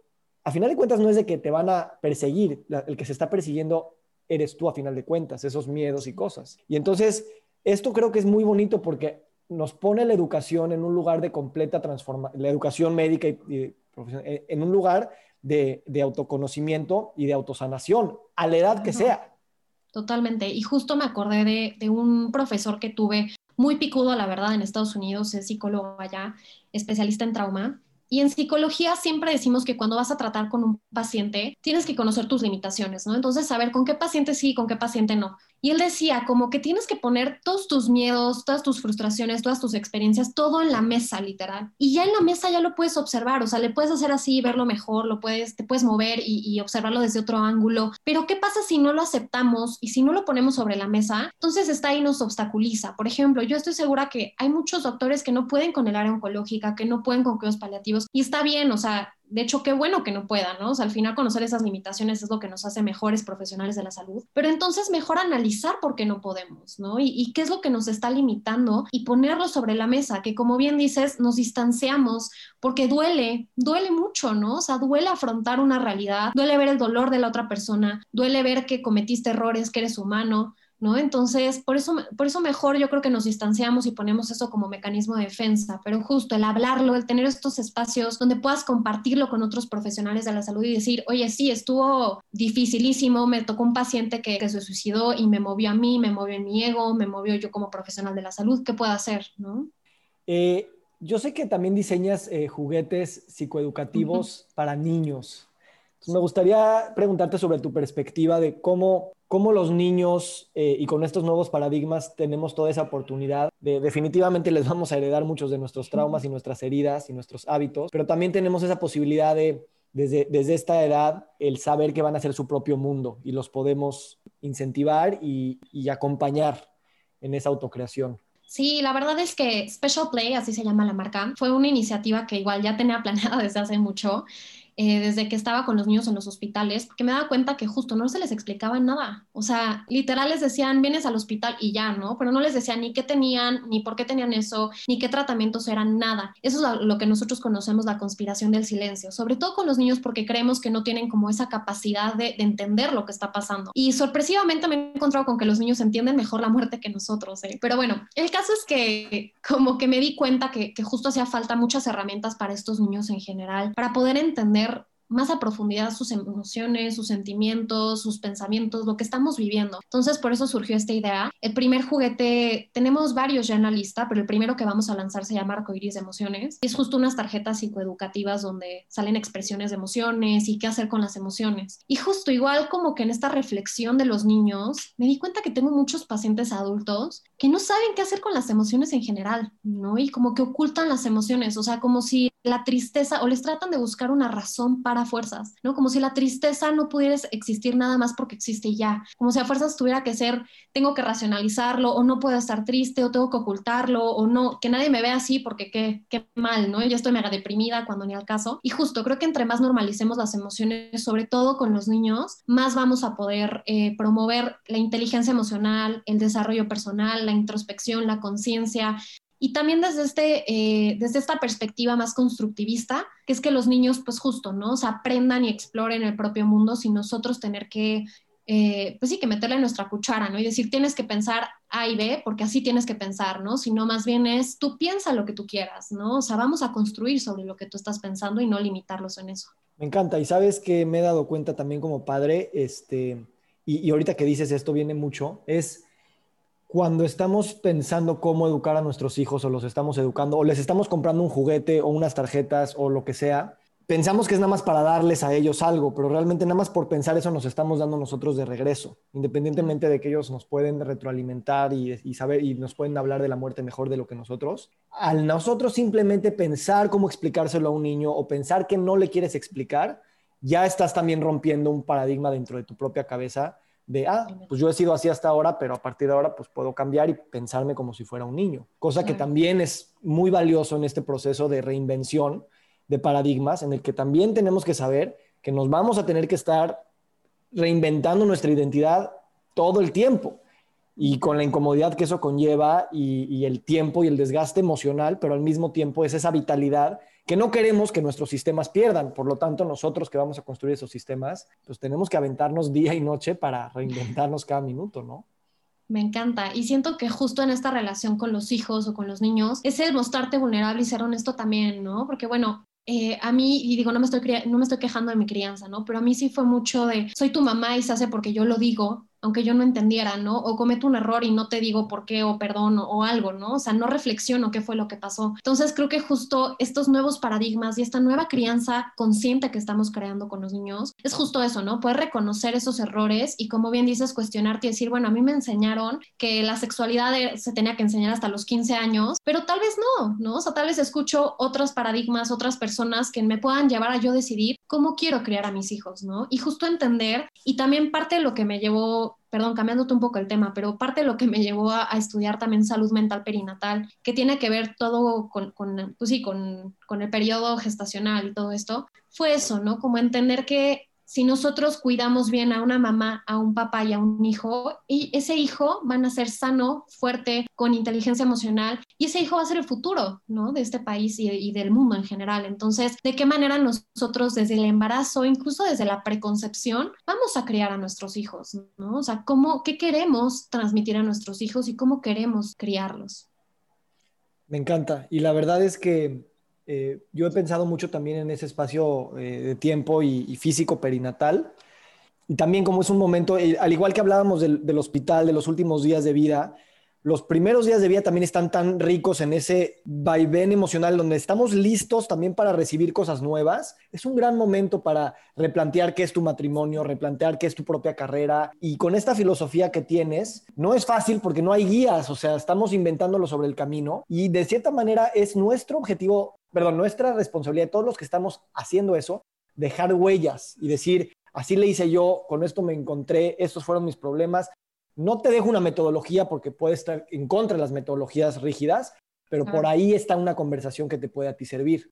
a final de cuentas no es de que te van a perseguir, el que se está persiguiendo eres tú a final de cuentas, esos miedos y cosas. Y entonces, esto creo que es muy bonito porque nos pone la educación en un lugar de completa transformación, la educación médica y, eh, en un lugar de, autoconocimiento y de autosanación, a la edad que sea. Totalmente. Y justo me acordé de, de, un profesor que tuve muy picudo, la verdad, en Estados Unidos, es psicólogo allá, especialista en trauma, y en psicología siempre decimos que cuando vas a tratar con un paciente, tienes que conocer tus limitaciones, ¿no? Entonces, saber con qué paciente sí, con qué paciente no. Y él decía, como que tienes que poner todos tus miedos, todas tus frustraciones, todas tus experiencias, todo en la mesa, literal. Y ya en la mesa ya lo puedes observar, o sea, le puedes hacer así, verlo mejor, lo puedes, te puedes mover y, observarlo desde otro ángulo. Pero ¿qué pasa si no lo aceptamos y si no lo ponemos sobre la mesa? Entonces está ahí nos obstaculiza. Por ejemplo, yo estoy segura que hay muchos doctores que no pueden con el área oncológica, que no pueden con cuidados paliativos y está bien, o sea, de hecho, qué bueno que no pueda, ¿no? O sea, al final conocer esas limitaciones es lo que nos hace mejores profesionales de la salud, pero entonces mejor analizar por qué no podemos, ¿no? Y, qué es lo que nos está limitando y ponerlo sobre la mesa, que como bien dices, nos distanciamos porque duele, duele mucho, ¿no? O sea, duele afrontar una realidad, duele ver el dolor de la otra persona, duele ver que cometiste errores, que eres humano, ¿no? Entonces, por eso, por eso mejor yo creo que nos distanciamos y ponemos eso como mecanismo de defensa, pero justo el hablarlo, el tener estos espacios donde puedas compartirlo con otros profesionales de la salud y decir, oye, sí, estuvo dificilísimo, me tocó un paciente que, se suicidó y me movió a mí, me movió en mi ego, me movió yo como profesional de la salud, ¿qué puedo hacer, no? Eh, yo sé que también diseñas eh, juguetes psicoeducativos para niños. Me gustaría preguntarte sobre tu perspectiva de cómo cómo los niños eh, y con estos nuevos paradigmas tenemos toda esa oportunidad de definitivamente les vamos a heredar muchos de nuestros traumas y nuestras heridas y nuestros hábitos, pero también tenemos esa posibilidad de desde, desde esta edad el saber que van a ser su propio mundo y los podemos incentivar y, y acompañar en esa autocreación. Sí, la verdad es que Special Play, así se llama la marca, fue una iniciativa que igual ya tenía planeada desde hace mucho eh, desde que estaba con los niños en los hospitales, porque me daba cuenta que justo no se les explicaba nada. O sea, literal les decían, vienes al hospital y ya, ¿no? Pero no les decían ni qué tenían, ni por qué tenían eso, ni qué tratamientos eran, nada. Eso es lo que nosotros conocemos, la conspiración del silencio, sobre todo con los niños porque creemos que no tienen como esa capacidad de, entender lo que está pasando. Y sorpresivamente me he encontrado con que los niños entienden mejor la muerte que nosotros, ¿eh? Pero bueno, el caso es que como que me di cuenta que, que justo hacía falta muchas herramientas para estos niños en general, para poder entender más a profundidad sus emociones, sus sentimientos, sus pensamientos, lo que estamos viviendo. Entonces, por eso surgió esta idea. El primer juguete, tenemos varios ya en la lista, pero el primero que vamos a lanzar se llama Arcoiris de Emociones. Es justo unas tarjetas psicoeducativas donde salen expresiones de emociones y qué hacer con las emociones. Y justo igual como que en esta reflexión de los niños, me di cuenta que tengo muchos pacientes adultos que no saben qué hacer con las emociones en general, ¿no? Y como que ocultan las emociones, o sea, como si la tristeza o les tratan de buscar una razón para fuerzas, ¿no? Como si la tristeza no pudiera existir nada más porque existe ya, como si a fuerzas tuviera que ser, tengo que racionalizarlo o no puedo estar triste o tengo que ocultarlo o no, que nadie me vea así porque qué, qué mal, ¿no? Yo estoy mega deprimida cuando ni al caso. Y justo creo que entre más normalicemos las emociones, sobre todo con los niños, más vamos a poder eh, promover la inteligencia emocional, el desarrollo personal, la introspección, la conciencia, y también desde, este, eh, desde esta perspectiva más constructivista, que es que los niños, pues justo, ¿no? O aprendan y exploren el propio mundo sin nosotros tener que, eh, pues sí, que meterle nuestra cuchara, ¿no? Y decir, tienes que pensar A y B, porque así tienes que pensar, ¿no? Sino más bien es, tú piensa lo que tú quieras, ¿no? O sea, vamos a construir sobre lo que tú estás pensando y no limitarlos en eso. Me encanta. Y sabes que me he dado cuenta también como padre, este, y, y ahorita que dices esto viene mucho, es cuando estamos pensando cómo educar a nuestros hijos o los estamos educando o les estamos comprando un juguete o unas tarjetas o lo que sea, pensamos que es nada más para darles a ellos algo, pero realmente nada más por pensar eso nos estamos dando nosotros de regreso, independientemente de que ellos nos pueden retroalimentar y, saber y nos pueden hablar de la muerte mejor de lo que nosotros. Al nosotros simplemente pensar cómo explicárselo a un niño o pensar que no le quieres explicar, ya estás también rompiendo un paradigma dentro de tu propia cabeza de, ah, pues yo he sido así hasta ahora, pero a partir de ahora pues puedo cambiar y pensarme como si fuera un niño. Cosa que también es muy valioso en este proceso de reinvención de paradigmas, en el que también tenemos que saber que nos vamos a tener que estar reinventando nuestra identidad todo el tiempo y con la incomodidad que eso conlleva y, y el tiempo y el desgaste emocional, pero al mismo tiempo es esa vitalidad que no queremos que nuestros sistemas pierdan. Por lo tanto, nosotros que vamos a construir esos sistemas, pues tenemos que aventarnos día y noche para reinventarnos cada minuto, ¿no? Me encanta. Y siento que justo en esta relación con los hijos o con los niños es el mostrarte vulnerable y ser honesto también, ¿no? Porque bueno, eh, a mí, y digo, no me, estoy, no me estoy quejando de mi crianza, ¿no? Pero a mí sí fue mucho de, soy tu mamá y se hace porque yo lo digo, aunque yo no entendiera, ¿no? O cometo un error y no te digo por qué o perdón o, algo, ¿no? O sea, no reflexiono qué fue lo que pasó. Entonces creo que justo estos nuevos paradigmas y esta nueva crianza consciente que estamos creando con los niños es justo eso, ¿no? Poder reconocer esos errores y como bien dices, cuestionarte y decir, bueno, a mí me enseñaron que la sexualidad se tenía que enseñar hasta los 15 años, pero tal vez no, ¿no? O sea, tal vez escucho otros paradigmas, otras personas que me puedan llevar a yo decidir cómo quiero criar a mis hijos, ¿no? Y justo entender, y también parte de lo que me llevó perdón, cambiándote un poco el tema, pero parte de lo que me llevó a, estudiar también salud mental perinatal, que tiene que ver todo con, pues sí, con, con el periodo gestacional y todo esto, fue eso, ¿no? Como entender que si nosotros cuidamos bien a una mamá, a un papá y a un hijo, y ese hijo va a ser sano, fuerte, con inteligencia emocional, y ese hijo va a ser el futuro, ¿no? De este país y, del mundo en general. Entonces, ¿de qué manera nosotros desde el embarazo, incluso desde la preconcepción, vamos a criar a nuestros hijos, ¿no? O sea, ¿cómo, qué queremos transmitir a nuestros hijos y cómo queremos criarlos? Me encanta. Y la verdad es que eh, yo he pensado mucho también en ese espacio eh, de tiempo y, físico perinatal. Y también como es un momento, eh, al igual que hablábamos del, hospital, de los últimos días de vida, los primeros días de vida también están tan ricos en ese vaivén emocional donde estamos listos también para recibir cosas nuevas. Es un gran momento para replantear qué es tu matrimonio, replantear qué es tu propia carrera. Y con esta filosofía que tienes, no es fácil porque no hay guías, o sea, estamos inventándolo sobre el camino. Y de cierta manera es nuestro objetivo perdón, nuestra responsabilidad, todos los que estamos haciendo eso, dejar huellas y decir, así le hice yo, con esto me encontré, estos fueron mis problemas. No te dejo una metodología porque puedes estar en contra de las metodologías rígidas, pero por ahí está una conversación que te puede a ti servir.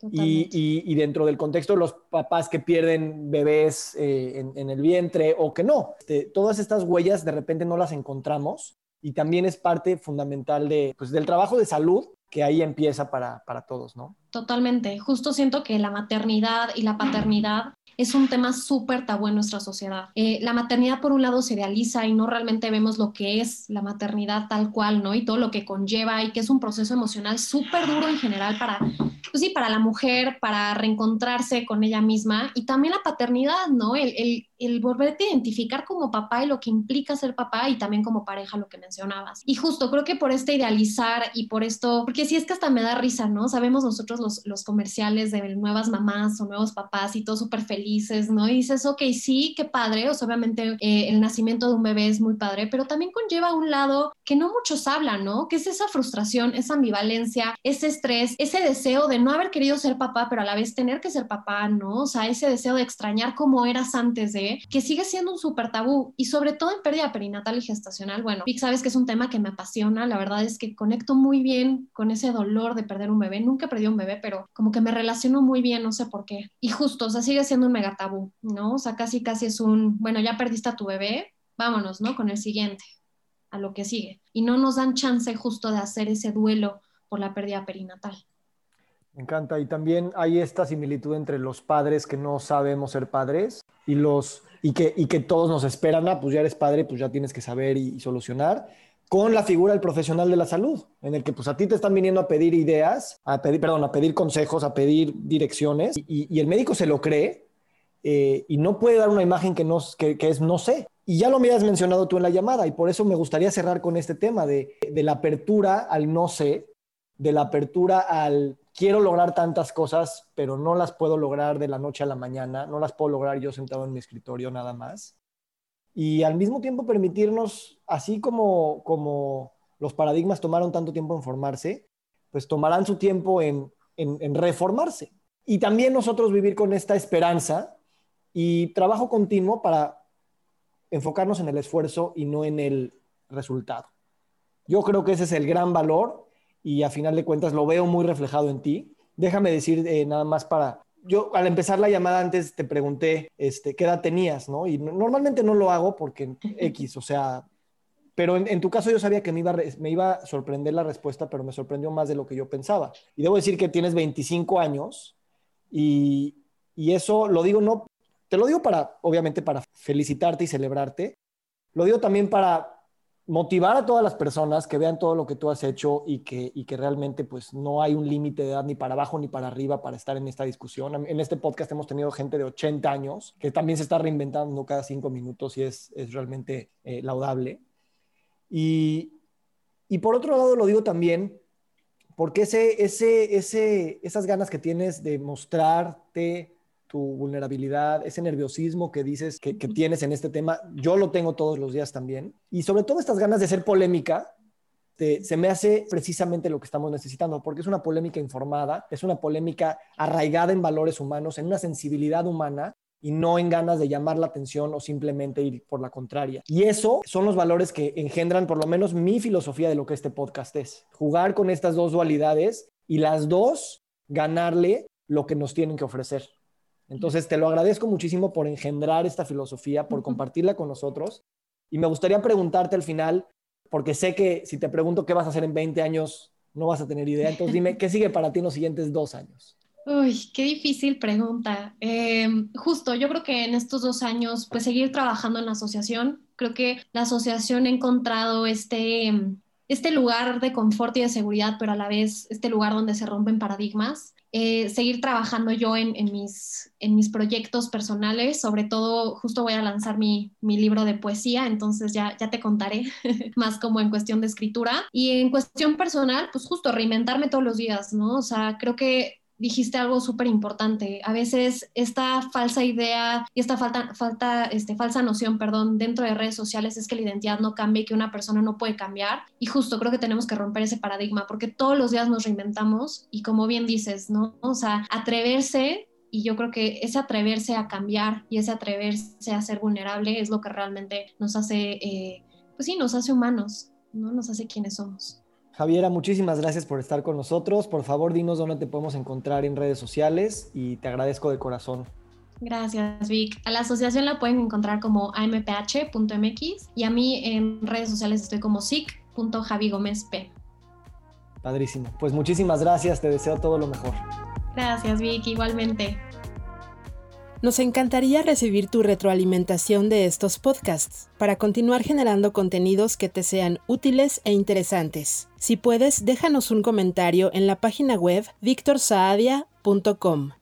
Y, dentro del contexto de los papás que pierden bebés eh, en, el vientre o que no, este, todas estas huellas de repente no las encontramos y también es parte fundamental de, pues, del trabajo de salud que ahí empieza para, todos, ¿no? Totalmente. Justo siento que la maternidad y la paternidad es un tema súper tabú en nuestra sociedad. Eh, la maternidad, por un lado, se idealiza y no realmente vemos lo que es la maternidad tal cual, ¿no? Y todo lo que conlleva y que es un proceso emocional súper duro en general para pues sí, para la mujer, para reencontrarse con ella misma y también la paternidad, ¿no? El, el volverte a identificar como papá y lo que implica ser papá y también como pareja, lo que mencionabas. Y justo creo que por este idealizar y por esto, porque si es que hasta me da risa, ¿no? Sabemos nosotros los, los comerciales de nuevas mamás o nuevos papás y todos súper felices, ¿no? Y dices, ok, sí, qué padre, o obviamente eh, el nacimiento de un bebé es muy padre, pero también conlleva un lado que no muchos hablan, ¿no? Que es esa frustración, esa ambivalencia, ese estrés, ese deseo de no haber querido ser papá, pero a la vez tener que ser papá, ¿no? O sea, ese deseo de extrañar cómo eras antes de que sigue siendo un súper tabú y sobre todo en pérdida perinatal y gestacional. Bueno, Vic, sabes que es un tema que me apasiona, la verdad es que conecto muy bien con ese dolor de perder un bebé. Nunca perdí un bebé, pero como que me relaciono muy bien, no sé por qué. Y justo, o sea, sigue siendo un mega tabú, ¿no? O sea, casi casi es un, bueno, ya perdiste a tu bebé, vámonos, ¿no? Con el siguiente, a lo que sigue. Y no nos dan chance justo de hacer ese duelo por la pérdida perinatal. Me encanta. Y también hay esta similitud entre los padres que no sabemos ser padres y los y que, y que todos nos esperan, ah, pues ya eres padre, pues ya tienes que saber y, solucionar, con la figura del profesional de la salud, en el que pues a ti te están viniendo a pedir ideas, a pedir, perdón, a pedir consejos, a pedir direcciones, y, el médico se lo cree eh, y no puede dar una imagen que, no, que, es no sé. Y ya lo me has mencionado tú en la llamada, y por eso me gustaría cerrar con este tema de, de la apertura al no sé, de la apertura al quiero lograr tantas cosas, pero no las puedo lograr de la noche a la mañana, no las puedo lograr yo sentado en mi escritorio nada más. Y al mismo tiempo permitirnos, así como, como los paradigmas tomaron tanto tiempo en formarse, pues tomarán su tiempo en, en reformarse. Y también nosotros vivir con esta esperanza y trabajo continuo para enfocarnos en el esfuerzo y no en el resultado. Yo creo que ese es el gran valor y a final de cuentas lo veo muy reflejado en ti. Déjame decir eh, nada más para... Yo al empezar la llamada antes te pregunté este, qué edad tenías, ¿no? Y normalmente no lo hago porque X, o sea, pero en, tu caso yo sabía que me iba, me iba a sorprender la respuesta, pero me sorprendió más de lo que yo pensaba. Y debo decir que tienes 25 años y, y eso lo digo no, te lo digo para, obviamente, para felicitarte y celebrarte. Lo digo también para motivar a todas las personas que vean todo lo que tú has hecho y que, y que realmente pues no hay un límite de edad ni para abajo ni para arriba para estar en esta discusión. En este podcast hemos tenido gente de 80 años que también se está reinventando cada cinco minutos y es, es realmente eh, laudable. Y, y, por otro lado lo digo también porque ese, ese, ese, esas ganas que tienes de mostrarte, tu vulnerabilidad, ese nerviosismo que dices que, tienes en este tema, yo lo tengo todos los días también. Y sobre todo estas ganas de ser polémica, se me hace precisamente lo que estamos necesitando, porque es una polémica informada, es una polémica arraigada en valores humanos, en una sensibilidad humana y no en ganas de llamar la atención o simplemente ir por la contraria. Y eso son los valores que engendran por lo menos mi filosofía de lo que este podcast es. Jugar con estas dos dualidades y las dos ganarle lo que nos tienen que ofrecer. Entonces, te lo agradezco muchísimo por engendrar esta filosofía, por compartirla con nosotros. Y me gustaría preguntarte al final, porque sé que si te pregunto qué vas a hacer en 20 años, no vas a tener idea. Entonces, dime, ¿qué sigue para ti en los siguientes dos años? Uy, qué difícil pregunta. Em, justo, yo creo que en estos dos años, pues seguir trabajando en la asociación. Creo que la asociación ha encontrado este, este lugar de confort y de seguridad, pero a la vez este lugar donde se rompen paradigmas. Eh, seguir trabajando yo en, mis, en mis proyectos personales, sobre todo justo voy a lanzar mi, mi libro de poesía, entonces ya, ya te contaré más como en cuestión de escritura. Y en cuestión personal, pues justo reinventarme todos los días, ¿no? O sea, creo que dijiste algo súper importante. A veces esta falsa idea y esta falta, falta, este, falsa noción, perdón, dentro de redes sociales es que la identidad no cambia y que una persona no puede cambiar. Y justo creo que tenemos que romper ese paradigma porque todos los días nos reinventamos y como bien dices, ¿no? O sea, atreverse y yo creo que ese atreverse a cambiar y ese atreverse a ser vulnerable es lo que realmente nos hace, eh, pues sí, nos hace humanos, ¿no? Nos hace quienes somos. Javiera, muchísimas gracias por estar con nosotros. Por favor, dinos dónde te podemos encontrar en redes sociales y te agradezco de corazón. Gracias, Vic. A la asociación la pueden encontrar como amph.mx y a mí en redes sociales estoy como sic.javigomezp. Padrísimo. Pues muchísimas gracias, te deseo todo lo mejor. Gracias, Vic, igualmente. Nos encantaría recibir tu retroalimentación de estos podcasts para continuar generando contenidos que te sean útiles e interesantes. Si puedes, déjanos un comentario en la página web victorsaadia.com.